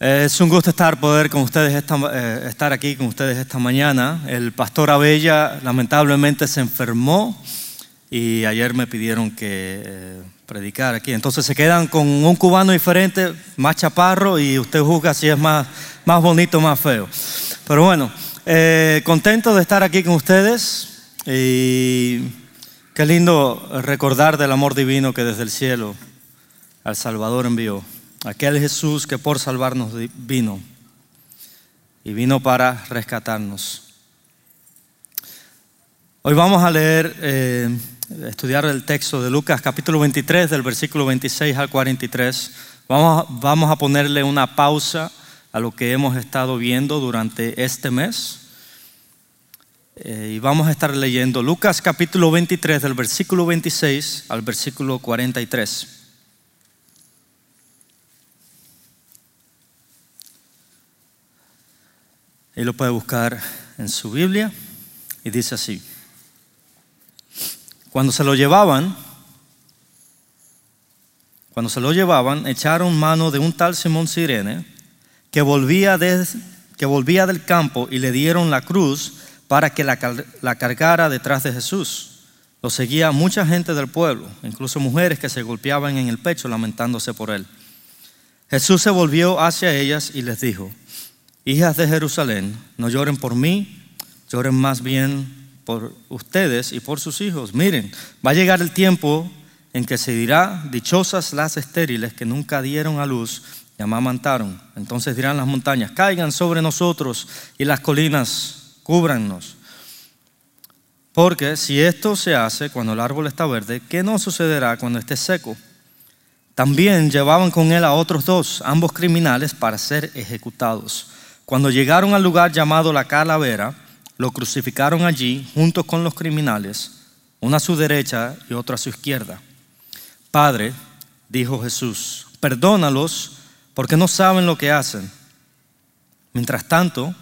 Es un gusto estar, poder con ustedes eh, estar aquí con ustedes esta mañana. El pastor Abella lamentablemente se enfermó y ayer me pidieron que eh, predicara aquí. Entonces se quedan con un cubano diferente, más chaparro y usted juzga si es más, más bonito o más feo. Pero bueno, eh, contento de estar aquí con ustedes y qué lindo recordar del amor divino que desde el cielo al Salvador envió aquel Jesús que por salvarnos vino y vino para rescatarnos. Hoy vamos a leer, eh, estudiar el texto de Lucas capítulo 23 del versículo 26 al 43. Vamos, vamos a ponerle una pausa a lo que hemos estado viendo durante este mes. Eh, y vamos a estar leyendo Lucas capítulo 23 del versículo 26 al versículo 43. Y lo puede buscar en su Biblia y dice así. Cuando se lo llevaban, cuando se lo llevaban, echaron mano de un tal Simón Sirene que volvía, que volvía del campo y le dieron la cruz para que la, la cargara detrás de Jesús. Lo seguía mucha gente del pueblo, incluso mujeres que se golpeaban en el pecho lamentándose por él. Jesús se volvió hacia ellas y les dijo, Hijas de Jerusalén, no lloren por mí, lloren más bien por ustedes y por sus hijos. Miren, va a llegar el tiempo en que se dirá, dichosas las estériles que nunca dieron a luz y amamantaron. Entonces dirán las montañas, caigan sobre nosotros y las colinas, cúbrannos. Porque si esto se hace cuando el árbol está verde, ¿qué no sucederá cuando esté seco? También llevaban con él a otros dos, ambos criminales, para ser ejecutados. Cuando llegaron al lugar llamado la calavera, lo crucificaron allí junto con los criminales, uno a su derecha y otro a su izquierda. Padre, dijo Jesús, perdónalos porque no saben lo que hacen. Mientras tanto,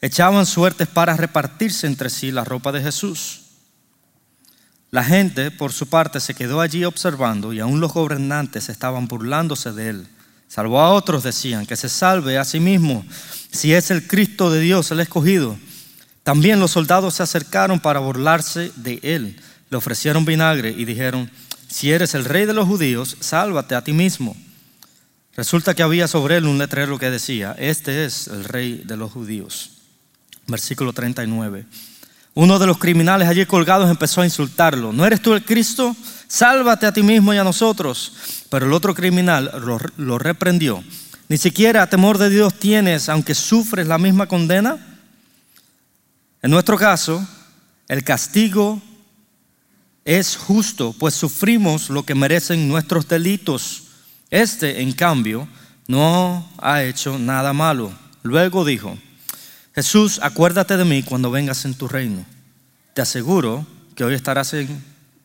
echaban suertes para repartirse entre sí la ropa de Jesús. La gente, por su parte, se quedó allí observando y aún los gobernantes estaban burlándose de él. Salvó a otros, decían, que se salve a sí mismo, si es el Cristo de Dios, el escogido. También los soldados se acercaron para burlarse de él. Le ofrecieron vinagre y dijeron, si eres el rey de los judíos, sálvate a ti mismo. Resulta que había sobre él un letrero que decía, este es el rey de los judíos. Versículo 39. Uno de los criminales allí colgados empezó a insultarlo. ¿No eres tú el Cristo? Sálvate a ti mismo y a nosotros. Pero el otro criminal lo, reprendió. Ni siquiera temor de Dios tienes, aunque sufres la misma condena. En nuestro caso, el castigo es justo, pues sufrimos lo que merecen nuestros delitos. Este, en cambio, no ha hecho nada malo. Luego dijo, Jesús, acuérdate de mí cuando vengas en tu reino. Te aseguro que hoy estarás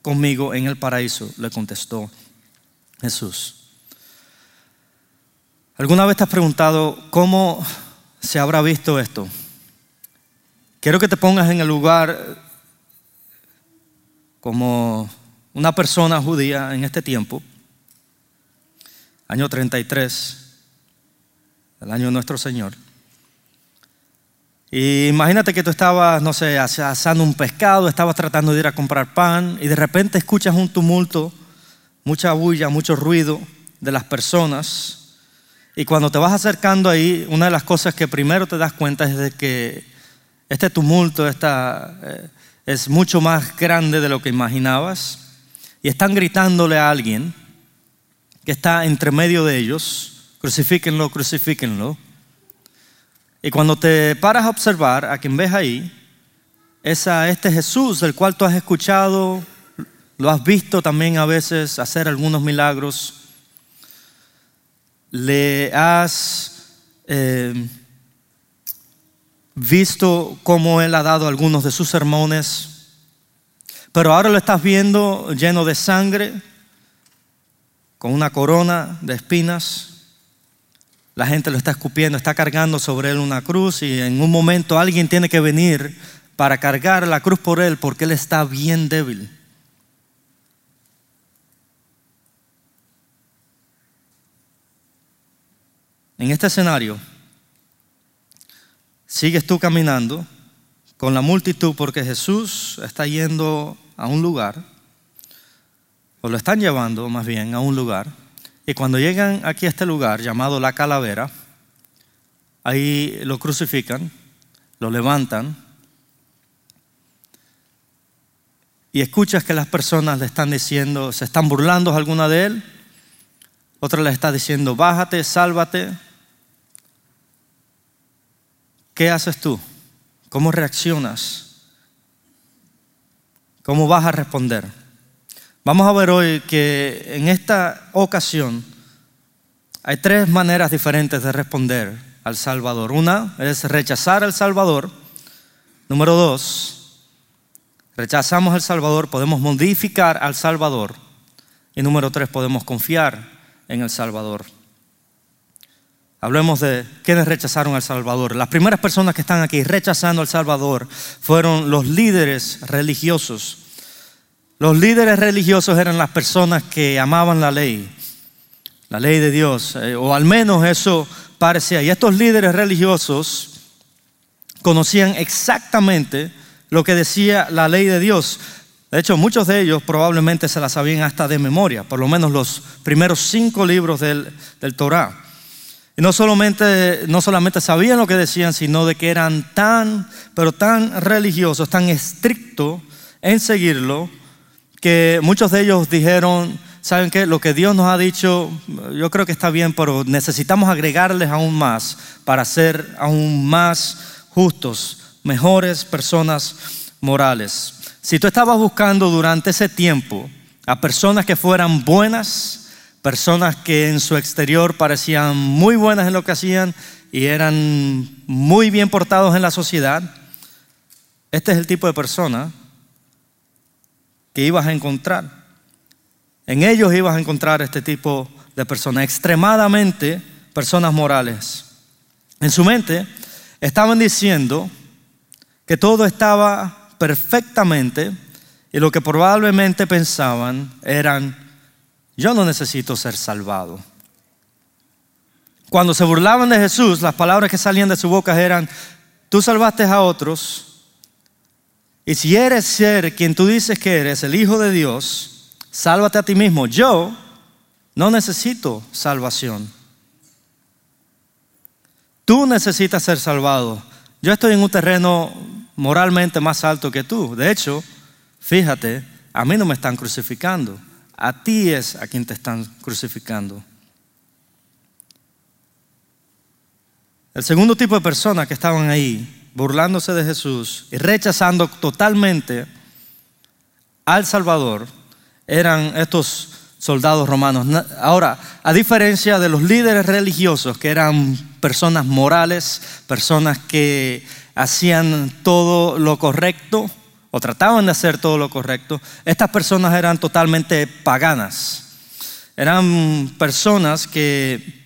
conmigo en el paraíso, le contestó Jesús. ¿Alguna vez te has preguntado cómo se habrá visto esto? Quiero que te pongas en el lugar como una persona judía en este tiempo, año 33, el año de nuestro Señor. Y imagínate que tú estabas, no sé, asando un pescado, estabas tratando de ir a comprar pan y de repente escuchas un tumulto mucha bulla, mucho ruido de las personas. Y cuando te vas acercando ahí, una de las cosas que primero te das cuenta es de que este tumulto está, eh, es mucho más grande de lo que imaginabas. Y están gritándole a alguien que está entre medio de ellos, crucifíquenlo, crucifíquenlo. Y cuando te paras a observar a quien ves ahí, es a este Jesús del cual tú has escuchado lo has visto también a veces hacer algunos milagros. Le has eh, visto cómo Él ha dado algunos de sus sermones. Pero ahora lo estás viendo lleno de sangre, con una corona de espinas. La gente lo está escupiendo, está cargando sobre él una cruz y en un momento alguien tiene que venir para cargar la cruz por él porque él está bien débil. en este escenario, sigues tú caminando con la multitud porque Jesús está yendo a un lugar, o lo están llevando más bien a un lugar, y cuando llegan aquí a este lugar llamado la calavera, ahí lo crucifican, lo levantan, y escuchas que las personas le están diciendo, se están burlando alguna de él, otra le está diciendo, bájate, sálvate. ¿Qué haces tú? ¿Cómo reaccionas? ¿Cómo vas a responder? Vamos a ver hoy que en esta ocasión hay tres maneras diferentes de responder al Salvador. Una es rechazar al Salvador. Número dos, rechazamos al Salvador, podemos modificar al Salvador. Y número tres, podemos confiar en el Salvador. Hablemos de quienes rechazaron al Salvador. Las primeras personas que están aquí rechazando al Salvador fueron los líderes religiosos. Los líderes religiosos eran las personas que amaban la ley, la ley de Dios, eh, o al menos eso parecía. Y estos líderes religiosos conocían exactamente lo que decía la ley de Dios. De hecho, muchos de ellos probablemente se la sabían hasta de memoria, por lo menos los primeros cinco libros del, del Torah. Y no solamente, no solamente sabían lo que decían, sino de que eran tan, pero tan religiosos, tan estrictos en seguirlo, que muchos de ellos dijeron, ¿saben qué? Lo que Dios nos ha dicho, yo creo que está bien, pero necesitamos agregarles aún más para ser aún más justos, mejores personas morales. Si tú estabas buscando durante ese tiempo a personas que fueran buenas, personas que en su exterior parecían muy buenas en lo que hacían y eran muy bien portados en la sociedad, este es el tipo de persona que ibas a encontrar. En ellos ibas a encontrar este tipo de personas, extremadamente personas morales. En su mente estaban diciendo que todo estaba perfectamente y lo que probablemente pensaban eran yo no necesito ser salvado. Cuando se burlaban de Jesús, las palabras que salían de su boca eran, tú salvaste a otros, y si eres ser quien tú dices que eres, el Hijo de Dios, sálvate a ti mismo. Yo no necesito salvación. Tú necesitas ser salvado. Yo estoy en un terreno moralmente más alto que tú. De hecho, fíjate, a mí no me están crucificando. A ti es a quien te están crucificando. El segundo tipo de personas que estaban ahí, burlándose de Jesús y rechazando totalmente al Salvador, eran estos soldados romanos. Ahora, a diferencia de los líderes religiosos, que eran personas morales, personas que hacían todo lo correcto, o trataban de hacer todo lo correcto, estas personas eran totalmente paganas. Eran personas que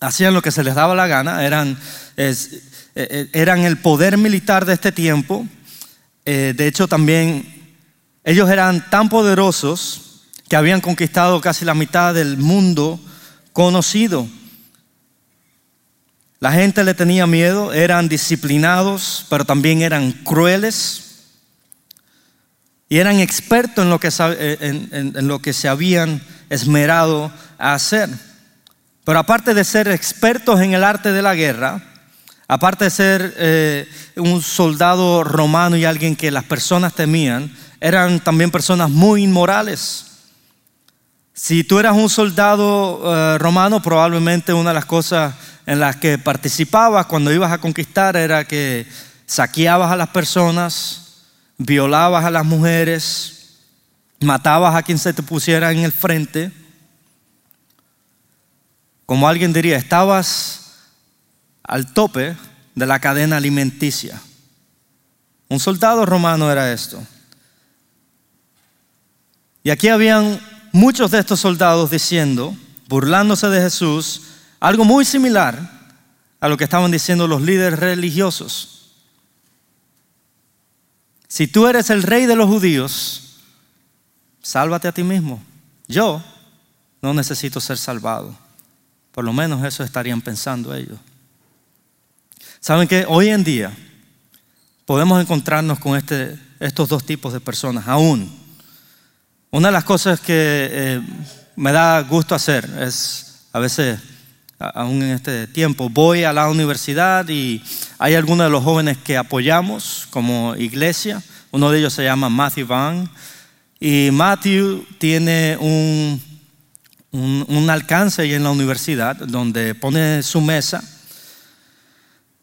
hacían lo que se les daba la gana, eran, e, e, eran el poder militar de este tiempo. Eh, de hecho, también ellos eran tan poderosos que habían conquistado casi la mitad del mundo conocido. La gente le tenía miedo, eran disciplinados, pero también eran crueles. Y eran expertos en lo que, eh, en, lo que se habían esmerado a hacer. Pero aparte de ser expertos en el arte de la guerra, aparte de ser eh, un soldado romano y alguien que las personas temían, eran también personas muy inmorales. Si tú eras un soldado eh, romano, probablemente una de las cosas en las que participabas cuando ibas a conquistar era que saqueabas a las personas, violabas a las mujeres, matabas a quien se te pusiera en el frente. Como alguien diría, estabas al tope de la cadena alimenticia. Un soldado romano era esto. Y aquí habían muchos de estos soldados diciendo, burlándose de Jesús, algo muy similar a lo que estaban diciendo los líderes religiosos. Si tú eres el rey de los judíos, sálvate a ti mismo. Yo no necesito ser salvado. Por lo menos eso estarían pensando ellos. Saben que hoy en día podemos encontrarnos con este, estos dos tipos de personas, aún. Una de las cosas que eh, me da gusto hacer es, a veces, aún en este tiempo, voy a la universidad y hay algunos de los jóvenes que apoyamos como iglesia. Uno de ellos se llama Matthew Van. Y Matthew tiene un, un, alcance ahí en la universidad donde pone su mesa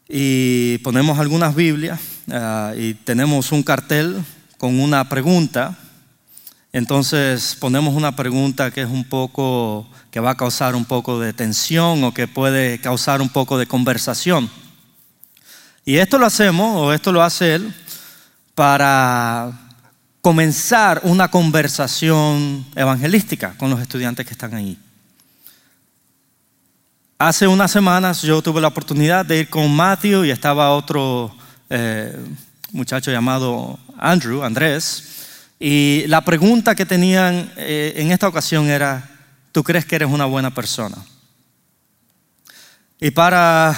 y ponemos algunas Biblias ah, y tenemos un cartel con una pregunta. Entonces ponemos una pregunta que es un poco, que va a causar un poco de tensión o que puede causar un poco de conversación. Y esto lo hacemos, o esto lo hace él, para comenzar una conversación evangelística con los estudiantes que están ahí. Hace unas semanas yo tuve la oportunidad de ir con Matthew y estaba otro eh, muchacho llamado Andrew, Andrés, y la pregunta que tenían eh, en esta ocasión era, ¿tú crees que eres una buena persona? Y para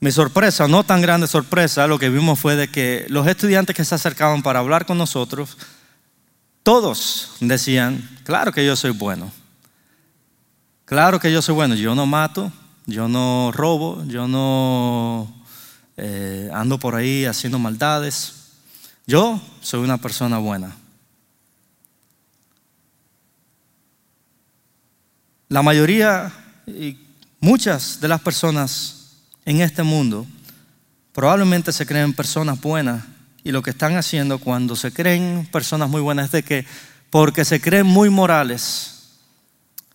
mi sorpresa, no tan grande sorpresa, lo que vimos fue de que los estudiantes que se acercaban para hablar con nosotros, todos decían, claro que yo soy bueno. Claro que yo soy bueno, yo no mato, yo no robo, yo no eh, ando por ahí haciendo maldades. Yo soy una persona buena. La mayoría y muchas de las personas en este mundo probablemente se creen personas buenas y lo que están haciendo cuando se creen personas muy buenas es de que porque se creen muy morales,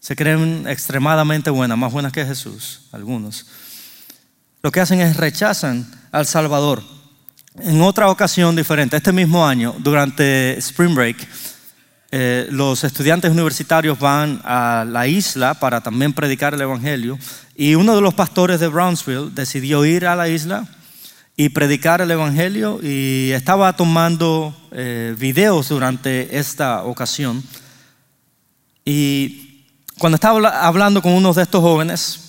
se creen extremadamente buenas, más buenas que Jesús, algunos. Lo que hacen es rechazan al Salvador. En otra ocasión diferente, este mismo año, durante Spring Break, eh, los estudiantes universitarios van a la isla para también predicar el Evangelio y uno de los pastores de Brownsville decidió ir a la isla y predicar el Evangelio y estaba tomando eh, videos durante esta ocasión. Y cuando estaba hablando con uno de estos jóvenes,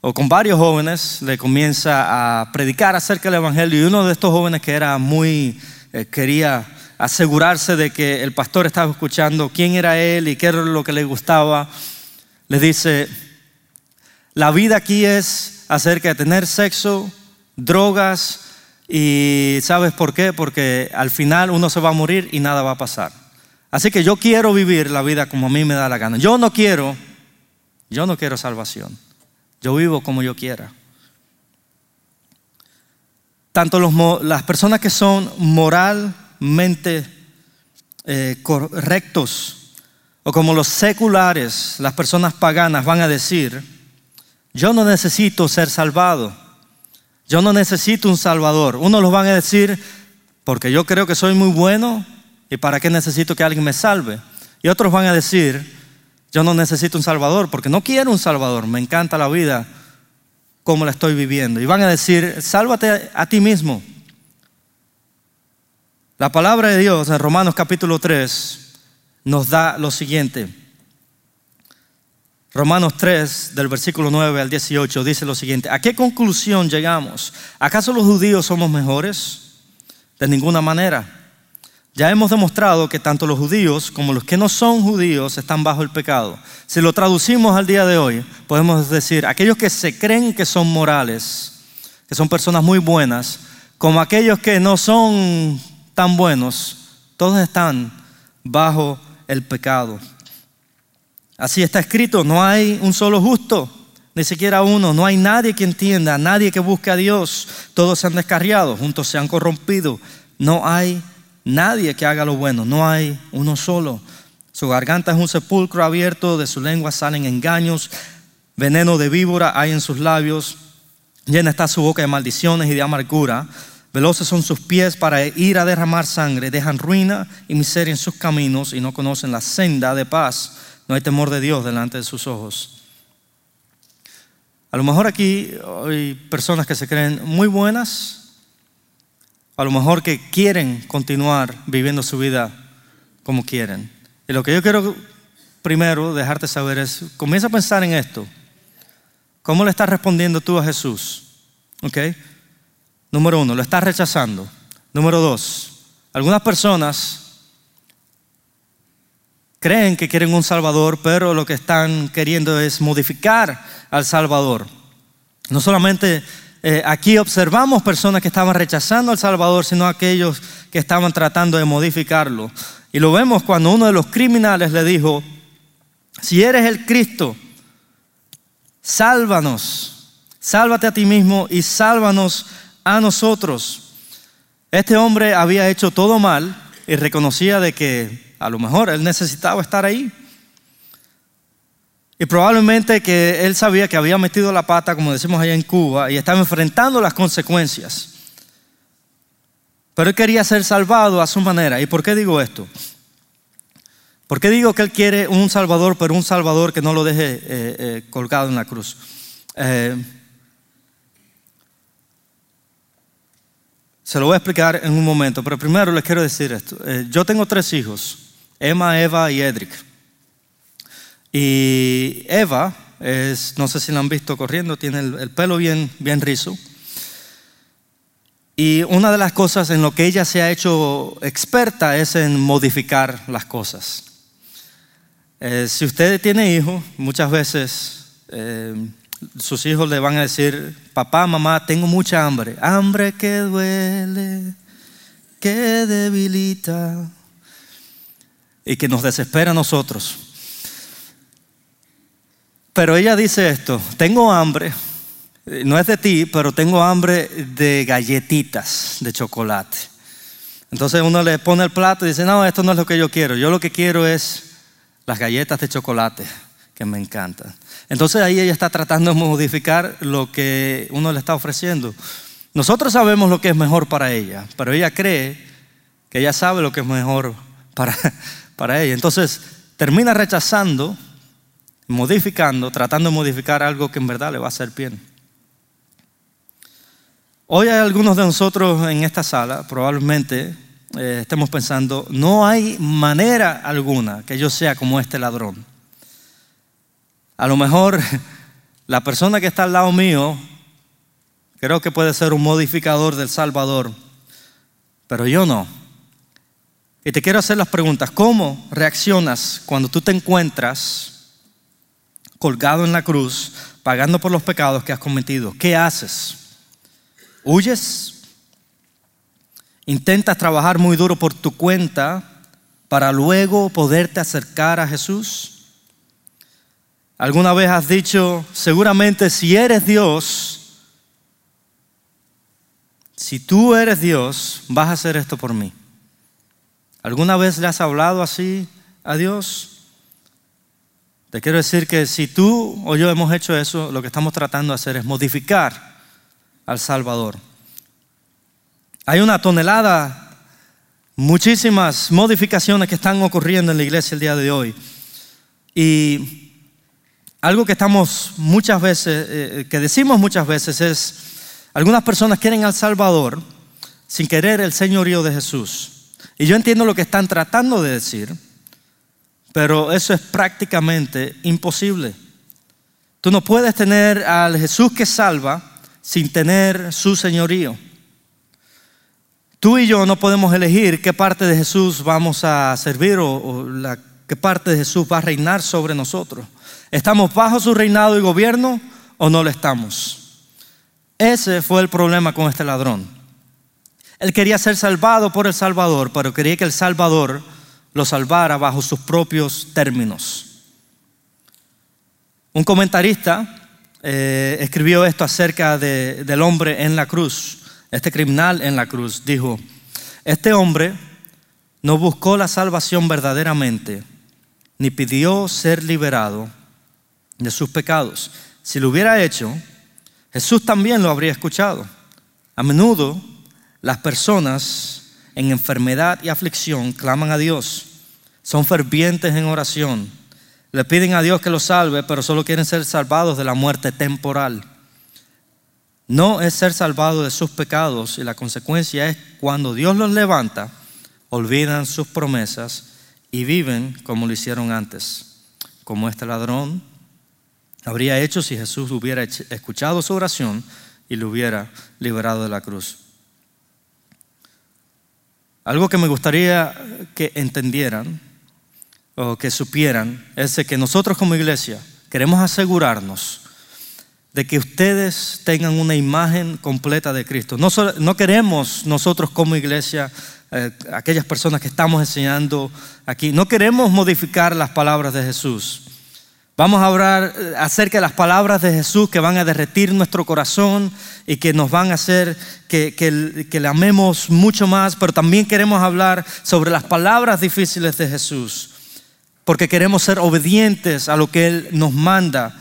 o con varios jóvenes, le comienza a predicar acerca del Evangelio y uno de estos jóvenes que era muy, eh, quería asegurarse de que el pastor estaba escuchando quién era él y qué era lo que le gustaba, le dice, la vida aquí es acerca de tener sexo, drogas y ¿sabes por qué? Porque al final uno se va a morir y nada va a pasar. Así que yo quiero vivir la vida como a mí me da la gana. Yo no quiero, yo no quiero salvación. Yo vivo como yo quiera. Tanto las personas que son moralmente eh, correctos o como los seculares, las personas paganas van a decir, yo no necesito ser salvado. Yo no necesito un salvador. Unos los van a decir, porque yo creo que soy muy bueno, ¿Y para qué necesito que alguien me salve? Y otros van a decir, yo no necesito un salvador porque no quiero un salvador, me encanta la vida como la estoy viviendo. Y van a decir, sálvate a ti mismo. La palabra de Dios en Romanos capítulo 3 nos da lo siguiente. Romanos 3, del versículo 9 al 18, dice lo siguiente. ¿A qué conclusión llegamos? ¿Acaso los judíos somos mejores? De ninguna manera. Ya hemos demostrado que tanto los judíos como los que no son judíos están bajo el pecado. Si lo traducimos al día de hoy, podemos decir, aquellos que se creen que son morales, que son personas muy buenas, como aquellos que no son tan buenos, todos están bajo el pecado. Así está escrito, no hay un solo justo, ni siquiera uno, no hay nadie que entienda, nadie que busque a Dios, todos se han descarriado, juntos se han corrompido, no hay nadie que haga lo bueno, no hay uno solo. Su garganta es un sepulcro abierto, de su lengua salen engaños, veneno de víbora hay en sus labios, llena está su boca de maldiciones y de amargura. Veloces son sus pies para ir a derramar sangre, dejan ruina y miseria en sus caminos y no conocen la senda de paz. No hay temor de Dios delante de sus ojos. A lo mejor aquí hay personas que se creen muy buenas, a lo mejor que quieren continuar viviendo su vida como quieren. Y lo que yo quiero primero dejarte saber es, comienza a pensar en esto. ¿Cómo le estás respondiendo tú a Jesús? ¿Ok? Número uno, lo estás rechazando. Número dos, algunas personas creen que quieren un Salvador, pero lo que están queriendo es modificar al Salvador. No solamente eh, aquí observamos personas que estaban rechazando al Salvador, sino aquellos que estaban tratando de modificarlo. Y lo vemos cuando uno de los criminales le dijo, si eres el Cristo, sálvanos, sálvate a ti mismo y sálvanos a nosotros. Este hombre había hecho todo mal y reconocía de que a lo mejor él necesitaba estar ahí. Y probablemente que él sabía que había metido la pata, como decimos allá en Cuba, y estaba enfrentando las consecuencias. Pero él quería ser salvado a su manera. ¿Y por qué digo esto? ¿Por qué digo que Él quiere un Salvador, pero un Salvador que no lo deje eh, eh, colgado en la cruz? Eh, se lo voy a explicar en un momento, pero primero les quiero decir esto. yo tengo tres hijos, Emma, Eva y Edric. Y Eva es, no sé si la han visto corriendo, tiene el, el pelo bien, bien rizo. Y una de las cosas en lo que ella se ha hecho experta es en modificar las cosas. Eh, si usted tiene hijos, muchas veces eh, sus hijos le van a decir, papá, mamá, tengo mucha hambre. Hambre que duele, que debilita y que nos desespera a nosotros. Pero ella dice esto, tengo hambre, no es de ti, pero tengo hambre de galletitas de chocolate. Entonces uno le pone el plato y dice, no, esto no es lo que yo quiero, yo lo que quiero es las galletas de chocolate, que me encantan. Entonces ahí ella está tratando de modificar lo que uno le está ofreciendo. Nosotros sabemos lo que es mejor para ella, pero ella cree que ella sabe lo que es mejor para, para ella. Entonces termina rechazando, modificando, tratando de modificar algo que en verdad le va a hacer bien. Hoy hay algunos de nosotros en esta sala, probablemente eh, estemos pensando, no hay manera alguna que yo sea como este ladrón. A lo mejor la persona que está al lado mío creo que puede ser un modificador del Salvador, pero yo no. Y te quiero hacer las preguntas, ¿cómo reaccionas cuando tú te encuentras colgado en la cruz, pagando por los pecados que has cometido? ¿Qué haces? ¿Huyes? Intentas trabajar muy duro por tu cuenta para luego poderte acercar a Jesús. ¿Alguna vez has dicho, seguramente si eres Dios, si tú eres Dios, vas a hacer esto por mí? ¿Alguna vez le has hablado así a Dios? Te quiero decir que si tú o yo hemos hecho eso, lo que estamos tratando de hacer es modificar al Salvador. Hay una tonelada, muchísimas modificaciones que están ocurriendo en la iglesia el día de hoy. Y algo que estamos muchas veces, eh, que decimos muchas veces es, algunas personas quieren al Salvador sin querer el señorío de Jesús. Y yo entiendo lo que están tratando de decir, pero eso es prácticamente imposible. Tú no puedes tener al Jesús que salva sin tener su señorío. Tú y yo no podemos elegir qué parte de Jesús vamos a servir o, qué parte de Jesús va a reinar sobre nosotros. ¿Estamos bajo su reinado y gobierno o no lo estamos? Ese fue el problema con este ladrón. Él quería ser salvado por el Salvador, pero quería que el Salvador lo salvara bajo sus propios términos. Un comentarista eh, escribió esto acerca del hombre en la cruz este criminal en la cruz, dijo, este hombre no buscó la salvación verdaderamente, ni pidió ser liberado de sus pecados. Si lo hubiera hecho, Jesús también lo habría escuchado. A menudo las personas en enfermedad y aflicción claman a Dios, son fervientes en oración, le piden a Dios que los salve, pero solo quieren ser salvados de la muerte temporal. No es ser salvado de sus pecados y la consecuencia es cuando Dios los levanta, olvidan sus promesas y viven como lo hicieron antes, como este ladrón habría hecho si Jesús hubiera escuchado su oración y lo hubiera liberado de la cruz. Algo que me gustaría que entendieran o que supieran es que nosotros como iglesia queremos asegurarnos de que ustedes tengan una imagen completa de Cristo. No, no queremos nosotros como iglesia, eh, aquellas personas que estamos enseñando aquí, no queremos modificar las palabras de Jesús. Vamos a hablar eh, acerca de las palabras de Jesús que van a derretir nuestro corazón y que nos van a hacer que, que, le amemos mucho más, pero también queremos hablar sobre las palabras difíciles de Jesús, porque queremos ser obedientes a lo que Él nos manda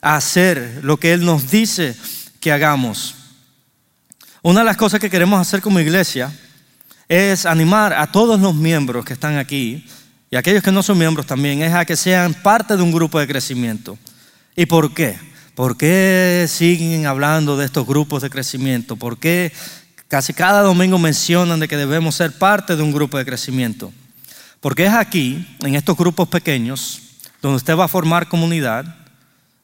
a hacer, lo que Él nos dice que hagamos. Una de las cosas que queremos hacer como iglesia es animar a todos los miembros que están aquí y aquellos que no son miembros también, es a que sean parte de un grupo de crecimiento. ¿Y por qué? ¿Por qué siguen hablando de estos grupos de crecimiento? ¿Por qué casi cada domingo mencionan de que debemos ser parte de un grupo de crecimiento? Porque es aquí, en estos grupos pequeños, donde usted va a formar comunidad,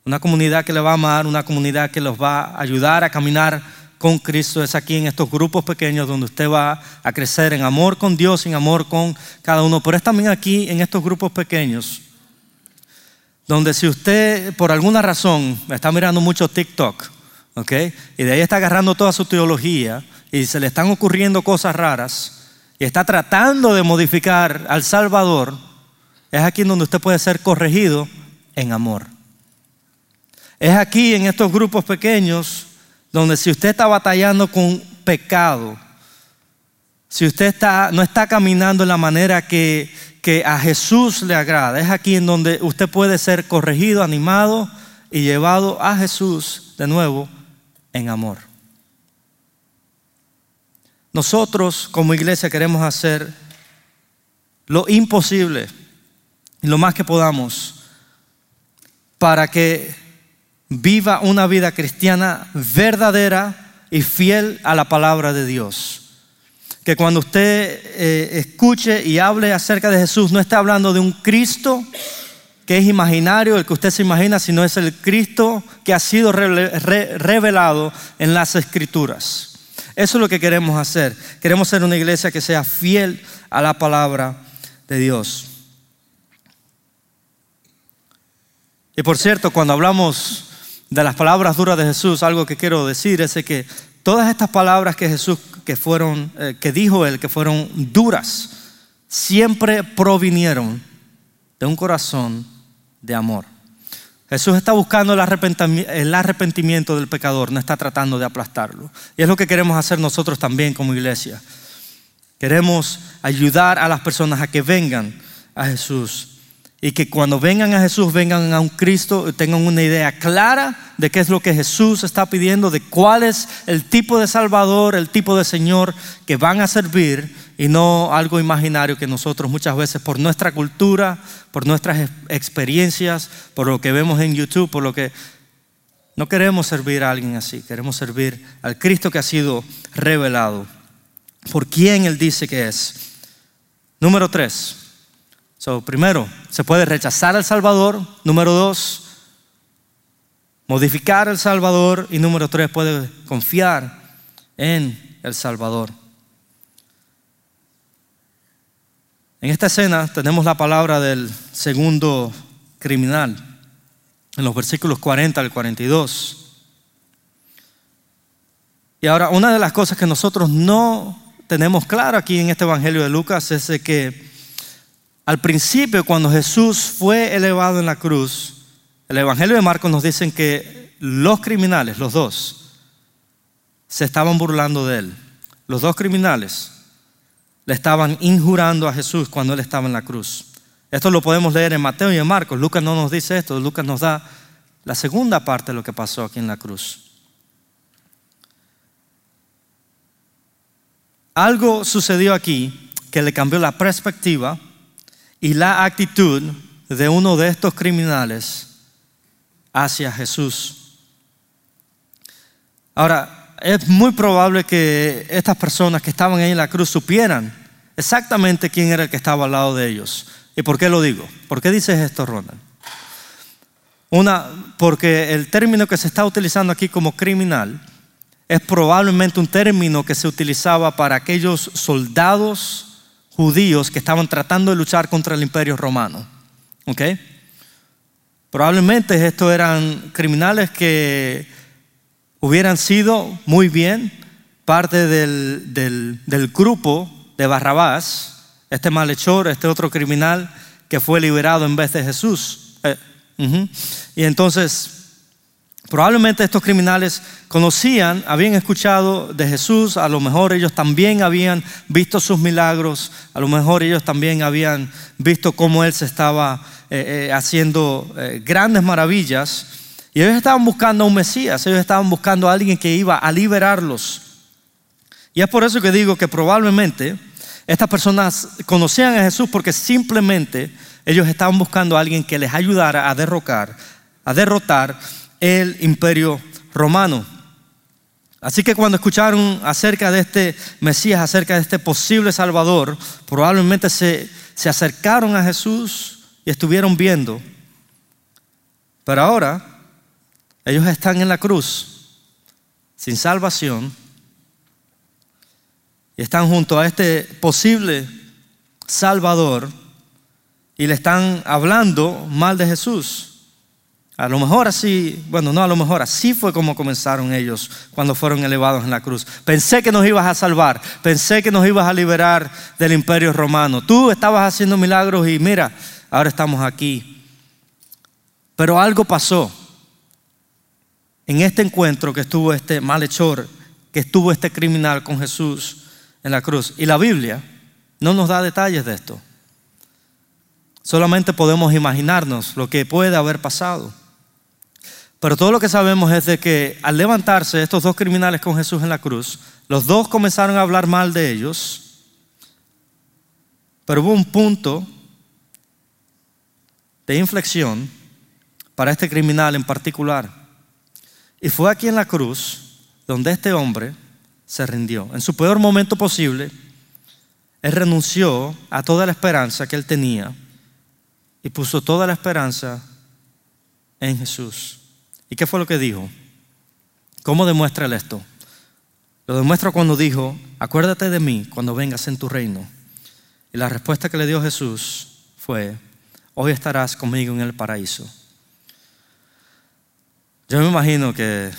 una comunidad que le va a amar, una comunidad que los va a ayudar a caminar con Cristo es aquí en estos grupos pequeños donde usted va a crecer en amor con Dios, en amor con cada uno. Pero es también aquí en estos grupos pequeños donde si usted por alguna razón está mirando mucho TikTok, ¿ok? Y de ahí está agarrando toda su teología y se le están ocurriendo cosas raras está tratando de modificar al Salvador, es aquí donde usted puede ser corregido en amor. Es aquí en estos grupos pequeños donde si usted está batallando con pecado, si usted está, no está caminando en la manera que a Jesús le agrada, es aquí en donde usted puede ser corregido, animado y llevado a Jesús de nuevo en amor. Nosotros como iglesia queremos hacer lo imposible y lo más que podamos para que viva una vida cristiana verdadera y fiel a la palabra de Dios. Que cuando usted eh, escuche y hable acerca de Jesús, no está hablando de un Cristo que es imaginario, el que usted se imagina, sino es el Cristo que ha sido revelado en las escrituras. Eso es lo que queremos hacer. Queremos ser una iglesia que sea fiel a la palabra de Dios. Y por cierto, cuando hablamos de las palabras duras de Jesús, algo que quiero decir es que todas estas palabras que Jesús que fueron eh, que dijo él que fueron duras siempre provinieron de un corazón de amor. Jesús está buscando el arrepentimiento del pecador, no está tratando de aplastarlo. Y es lo que queremos hacer nosotros también como iglesia. Queremos ayudar a las personas a que vengan a Jesús y que cuando vengan a Jesús, vengan a un Cristo, tengan una idea clara de qué es lo que Jesús está pidiendo, de cuál es el tipo de Salvador, el tipo de Señor que van a servir y no algo imaginario que nosotros muchas veces por nuestra cultura, por nuestras experiencias, por lo que vemos en YouTube, por lo que no queremos servir a alguien así, queremos servir al Cristo que ha sido revelado, por quien Él dice que es. Número tres primero, se puede rechazar al Salvador. Número dos, modificar al Salvador. Y número tres, puede confiar en el Salvador. En esta escena tenemos la palabra del segundo criminal, en los versículos 40 al 42. Y ahora, una de las cosas que nosotros no tenemos claro aquí en este Evangelio de Lucas es que al principio, cuando Jesús fue elevado en la cruz, el Evangelio de Marcos nos dicen que los criminales, los dos, se estaban burlando de él. Los dos criminales le estaban injurando a Jesús cuando él estaba en la cruz. Esto lo podemos leer en Mateo y en Marcos. Lucas no nos dice esto, Lucas nos da la segunda parte de lo que pasó aquí en la cruz. Algo sucedió aquí que le cambió la perspectiva y la actitud de uno de estos criminales hacia Jesús. Ahora, es muy probable que estas personas que estaban ahí en la cruz supieran exactamente quién era el que estaba al lado de ellos. ¿Y por qué lo digo? ¿Por qué dices esto, Ronald? una, porque el término que se está utilizando aquí como criminal es probablemente un término que se utilizaba para aquellos soldados judíos que estaban tratando de luchar contra el imperio romano. Probablemente estos eran criminales que hubieran sido muy bien parte del, del grupo de Barrabás, este malhechor, este otro criminal que fue liberado en vez de Jesús. Eh, y entonces, probablemente estos criminales conocían, habían escuchado de Jesús, a lo mejor ellos también habían visto sus milagros, a lo mejor ellos también habían visto cómo Él se estaba eh, eh, haciendo grandes maravillas. Y ellos estaban buscando a un Mesías, ellos estaban buscando a alguien que iba a liberarlos. Y es por eso que digo que probablemente estas personas conocían a Jesús porque simplemente ellos estaban buscando a alguien que les ayudara a derrocar, a derrotar el imperio romano. Así que cuando escucharon acerca de este Mesías, acerca de este posible Salvador, probablemente se, se acercaron a Jesús y estuvieron viendo. Pero ahora ellos están en la cruz, sin salvación, y están junto a este posible Salvador y le están hablando mal de Jesús. A lo mejor así, bueno, no a lo mejor, así fue como comenzaron ellos cuando fueron elevados en la cruz. Pensé que nos ibas a salvar, pensé que nos ibas a liberar del imperio romano. Tú estabas haciendo milagros y mira, ahora estamos aquí. Pero algo pasó en este encuentro que estuvo este malhechor, que estuvo este criminal con Jesús en la cruz. Y la Biblia no nos da detalles de esto. Solamente podemos imaginarnos lo que puede haber pasado. Pero todo lo que sabemos es de que al levantarse estos dos criminales con Jesús en la cruz, los dos comenzaron a hablar mal de ellos, pero hubo un punto de inflexión para este criminal en particular. Y fue aquí en la cruz donde este hombre se rindió. En su peor momento posible, él renunció a toda la esperanza que él tenía y puso toda la esperanza en Jesús. ¿Y qué fue lo que dijo? ¿Cómo demuestra él esto? Lo demuestra cuando dijo, acuérdate de mí cuando vengas en tu reino. Y la respuesta que le dio Jesús fue, hoy estarás conmigo en el paraíso. Yo me imagino que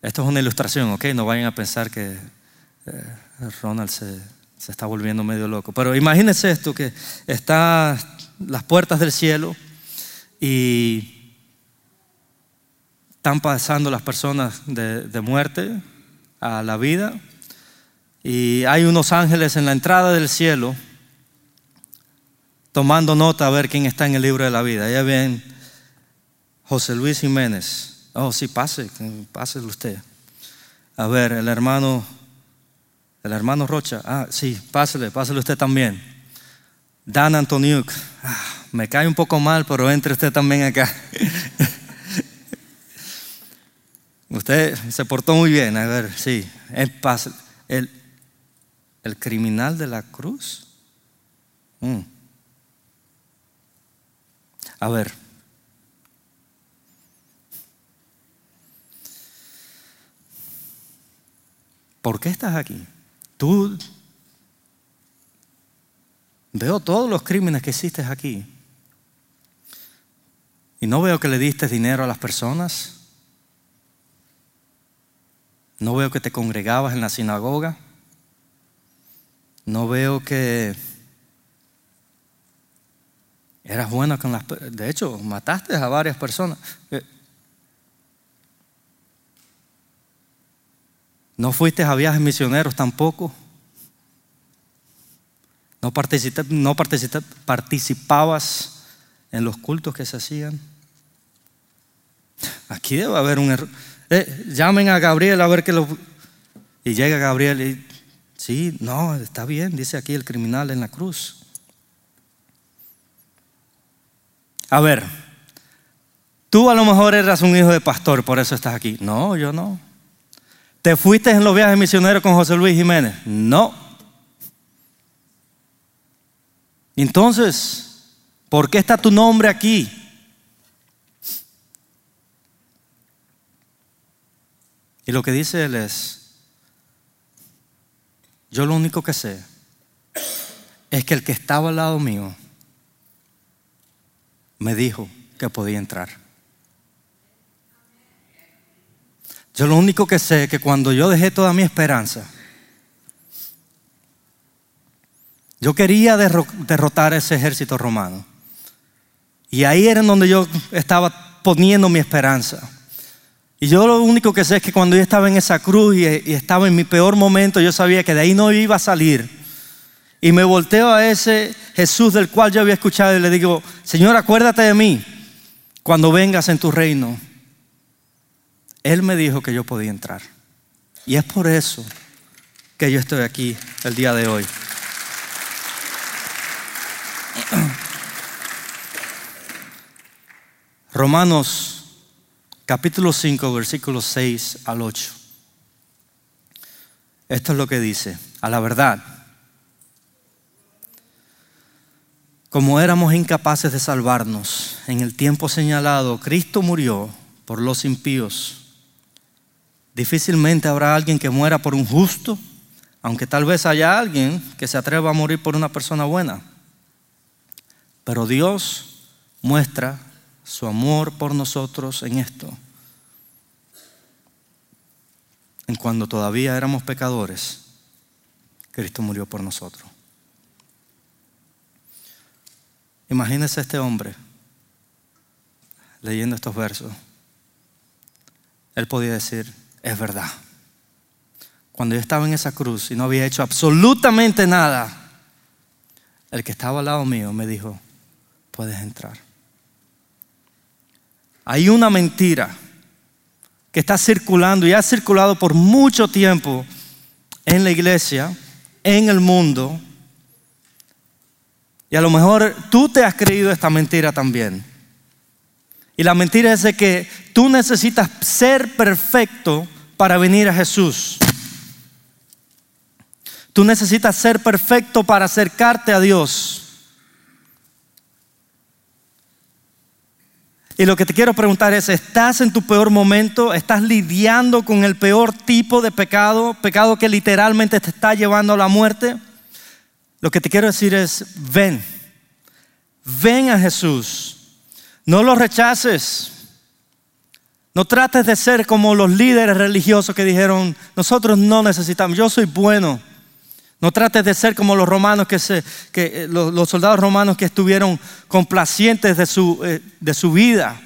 esto es una ilustración, ¿ok? No vayan a pensar que eh, Ronald se, está volviendo medio loco. Pero imagínense esto, que está las puertas del cielo y están pasando las personas de, de muerte a la vida y hay unos ángeles en la entrada del cielo tomando nota a ver quién está en el libro de la vida. Ya ven José Luis Jiménez Oh, sí, pase, pase usted. A ver, el hermano, el hermano Rocha. Ah, sí, pásele, pásele usted también. Dan Antoniuk. Ah, me cae un poco mal, pero entre usted también acá. usted se portó muy bien. A ver, sí. El, el, criminal de la cruz. Mm. A ver. ¿por qué estás aquí? Tú veo todos los crímenes que hiciste aquí. Y no veo que le diste dinero a las personas. No veo que te congregabas en la sinagoga. No veo que eras bueno con las... De hecho, mataste a varias personas. Eh, No fuiste a viajes misioneros tampoco. No, no participabas en los cultos que se hacían. Aquí debe haber un error. Eh, llamen a Gabriel a ver qué lo... Y llega Gabriel y... Sí, no, está bien, dice aquí el criminal en la cruz. A ver, tú a lo mejor eras un hijo de pastor, por eso estás aquí. No, yo no. ¿Te fuiste en los viajes misioneros con José Luis Jiménez? No. Entonces, ¿Por qué está tu nombre aquí? Y lo que dice él es, yo lo único que sé es que el que estaba al lado mío me dijo que podía entrar. Yo lo único que sé es que cuando yo dejé toda mi esperanza, yo quería derrotar ese ejército romano. Y ahí era en donde yo estaba poniendo mi esperanza. Y yo lo único que sé es que cuando yo estaba en esa cruz y, estaba en mi peor momento, yo sabía que de ahí no iba a salir. Y me volteo a ese Jesús del cual yo había escuchado y le digo, Señor, acuérdate de mí cuando vengas en tu reino. Él me dijo que yo podía entrar. Y es por eso que yo estoy aquí el día de hoy. Romanos capítulo 5, versículos 6 al 8. Esto es lo que dice, a la verdad. Como éramos incapaces de salvarnos en el tiempo señalado, Cristo murió por los impíos. Difícilmente habrá alguien que muera por un justo, aunque tal vez haya alguien que se atreva a morir por una persona buena. Pero Dios muestra su amor por nosotros en esto. En cuando todavía éramos pecadores, Cristo murió por nosotros. Imagínese este hombre leyendo estos versos. Él podía decir, es verdad. Cuando yo estaba en esa cruz y no había hecho absolutamente nada, el que estaba al lado mío me dijo, puedes entrar. Hay una mentira que está circulando y ha circulado por mucho tiempo en la iglesia, en el mundo. Y a lo mejor tú te has creído esta mentira también. Y la mentira es de que tú necesitas ser perfecto para venir a Jesús. Tú necesitas ser perfecto para acercarte a Dios. Y lo que te quiero preguntar es, ¿estás en tu peor momento? ¿Estás lidiando con el peor tipo de pecado? Pecado que literalmente te está llevando a la muerte. Lo que te quiero decir es, ven, ven a Jesús. No lo rechaces. No trates de ser como los líderes religiosos que dijeron, nosotros no necesitamos, yo soy bueno. No trates de ser como los romanos que, se, que eh, los, soldados romanos que estuvieron complacientes de su, eh, de su vida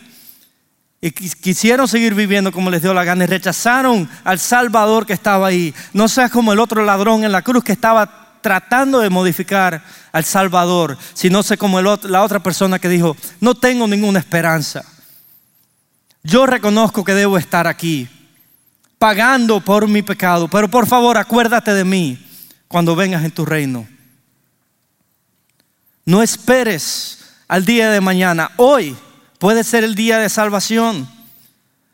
y quisieron seguir viviendo como les dio la gana y rechazaron al Salvador que estaba ahí. No seas como el otro ladrón en la cruz que estaba tratando de modificar al Salvador, sino sé como la otra persona que dijo, no tengo ninguna esperanza. Yo reconozco que debo estar aquí, pagando por mi pecado, pero por favor acuérdate de mí cuando vengas en tu reino. No esperes al día de mañana. Hoy puede ser el día de salvación.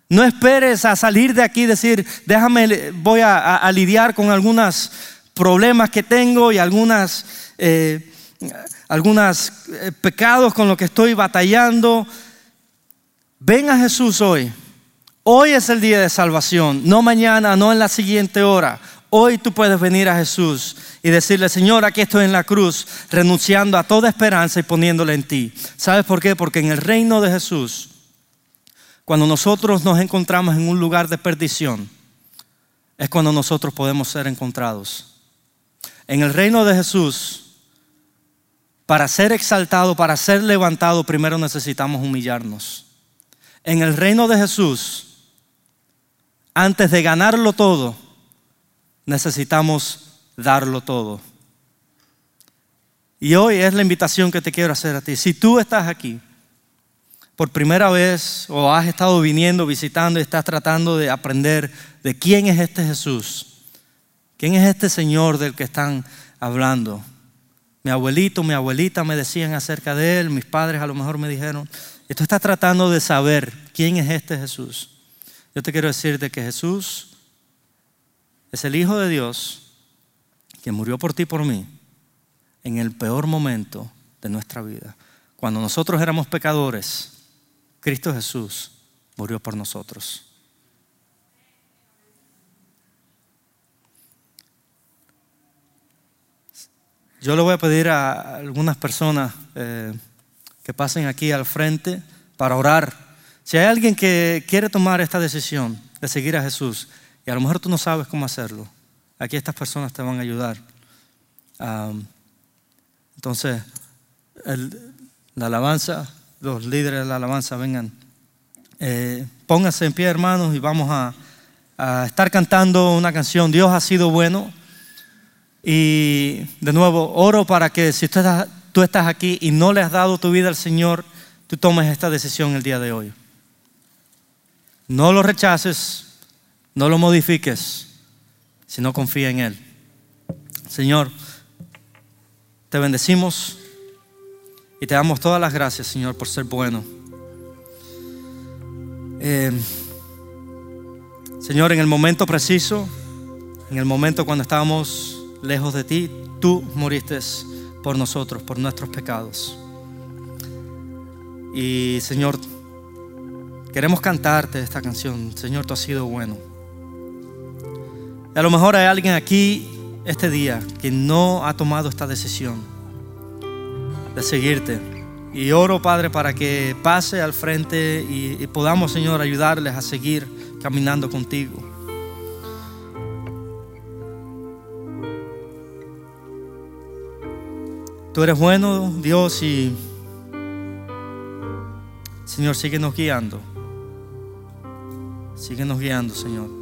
No esperes a salir de aquí y decir, déjame, voy a, lidiar con algunos problemas que tengo y algunas, eh, algunos eh, pecados con los que estoy batallando. Ven a Jesús hoy. Hoy es el día de salvación, no mañana, no en la siguiente hora. Hoy tú puedes venir a Jesús y decirle, Señor, aquí estoy en la cruz, renunciando a toda esperanza y poniéndola en ti. ¿Sabes por qué? Porque en el reino de Jesús, cuando nosotros nos encontramos en un lugar de perdición, es cuando nosotros podemos ser encontrados. En el reino de Jesús, para ser exaltado, para ser levantado, primero necesitamos humillarnos. En el reino de Jesús, antes de ganarlo todo, necesitamos darlo todo. Y hoy es la invitación que te quiero hacer a ti. Si tú estás aquí por primera vez o has estado viniendo, visitando y estás tratando de aprender de quién es este Jesús, quién es este Señor del que están hablando. Mi abuelito, mi abuelita me decían acerca de él, mis padres a lo mejor me dijeron, y tú estás tratando de saber quién es este Jesús. Yo te quiero decir de que Jesús es el Hijo de Dios que murió por ti y por mí en el peor momento de nuestra vida. Cuando nosotros éramos pecadores, Cristo Jesús murió por nosotros. Yo le voy a pedir a algunas personas eh, que pasen aquí al frente para orar. Si hay alguien que quiere tomar esta decisión de seguir a Jesús y a lo mejor tú no sabes cómo hacerlo, aquí estas personas te van a ayudar. entonces, la alabanza, los líderes de la alabanza vengan. Eh, pónganse en pie, hermanos, y vamos a, a estar cantando una canción. Dios ha sido bueno. Y de nuevo, oro para que si tú estás, aquí y no le has dado tu vida al Señor, tú tomes esta decisión el día de hoy. No lo rechaces, no lo modifiques, sino confía en Él. Señor, te bendecimos y te damos todas las gracias, Señor, por ser bueno. Eh, Señor, en el momento preciso, en el momento cuando estábamos lejos de ti, tú moriste por nosotros, por nuestros pecados. Y Señor, queremos cantarte esta canción. Señor, tú has sido bueno. Y a lo mejor hay alguien aquí este día que no ha tomado esta decisión de seguirte. Y oro, Padre, para que pase al frente y, y podamos, Señor, ayudarles a seguir caminando contigo. Tú eres bueno, Dios, y Señor, síguenos guiando. Síguenos guiando, Señor.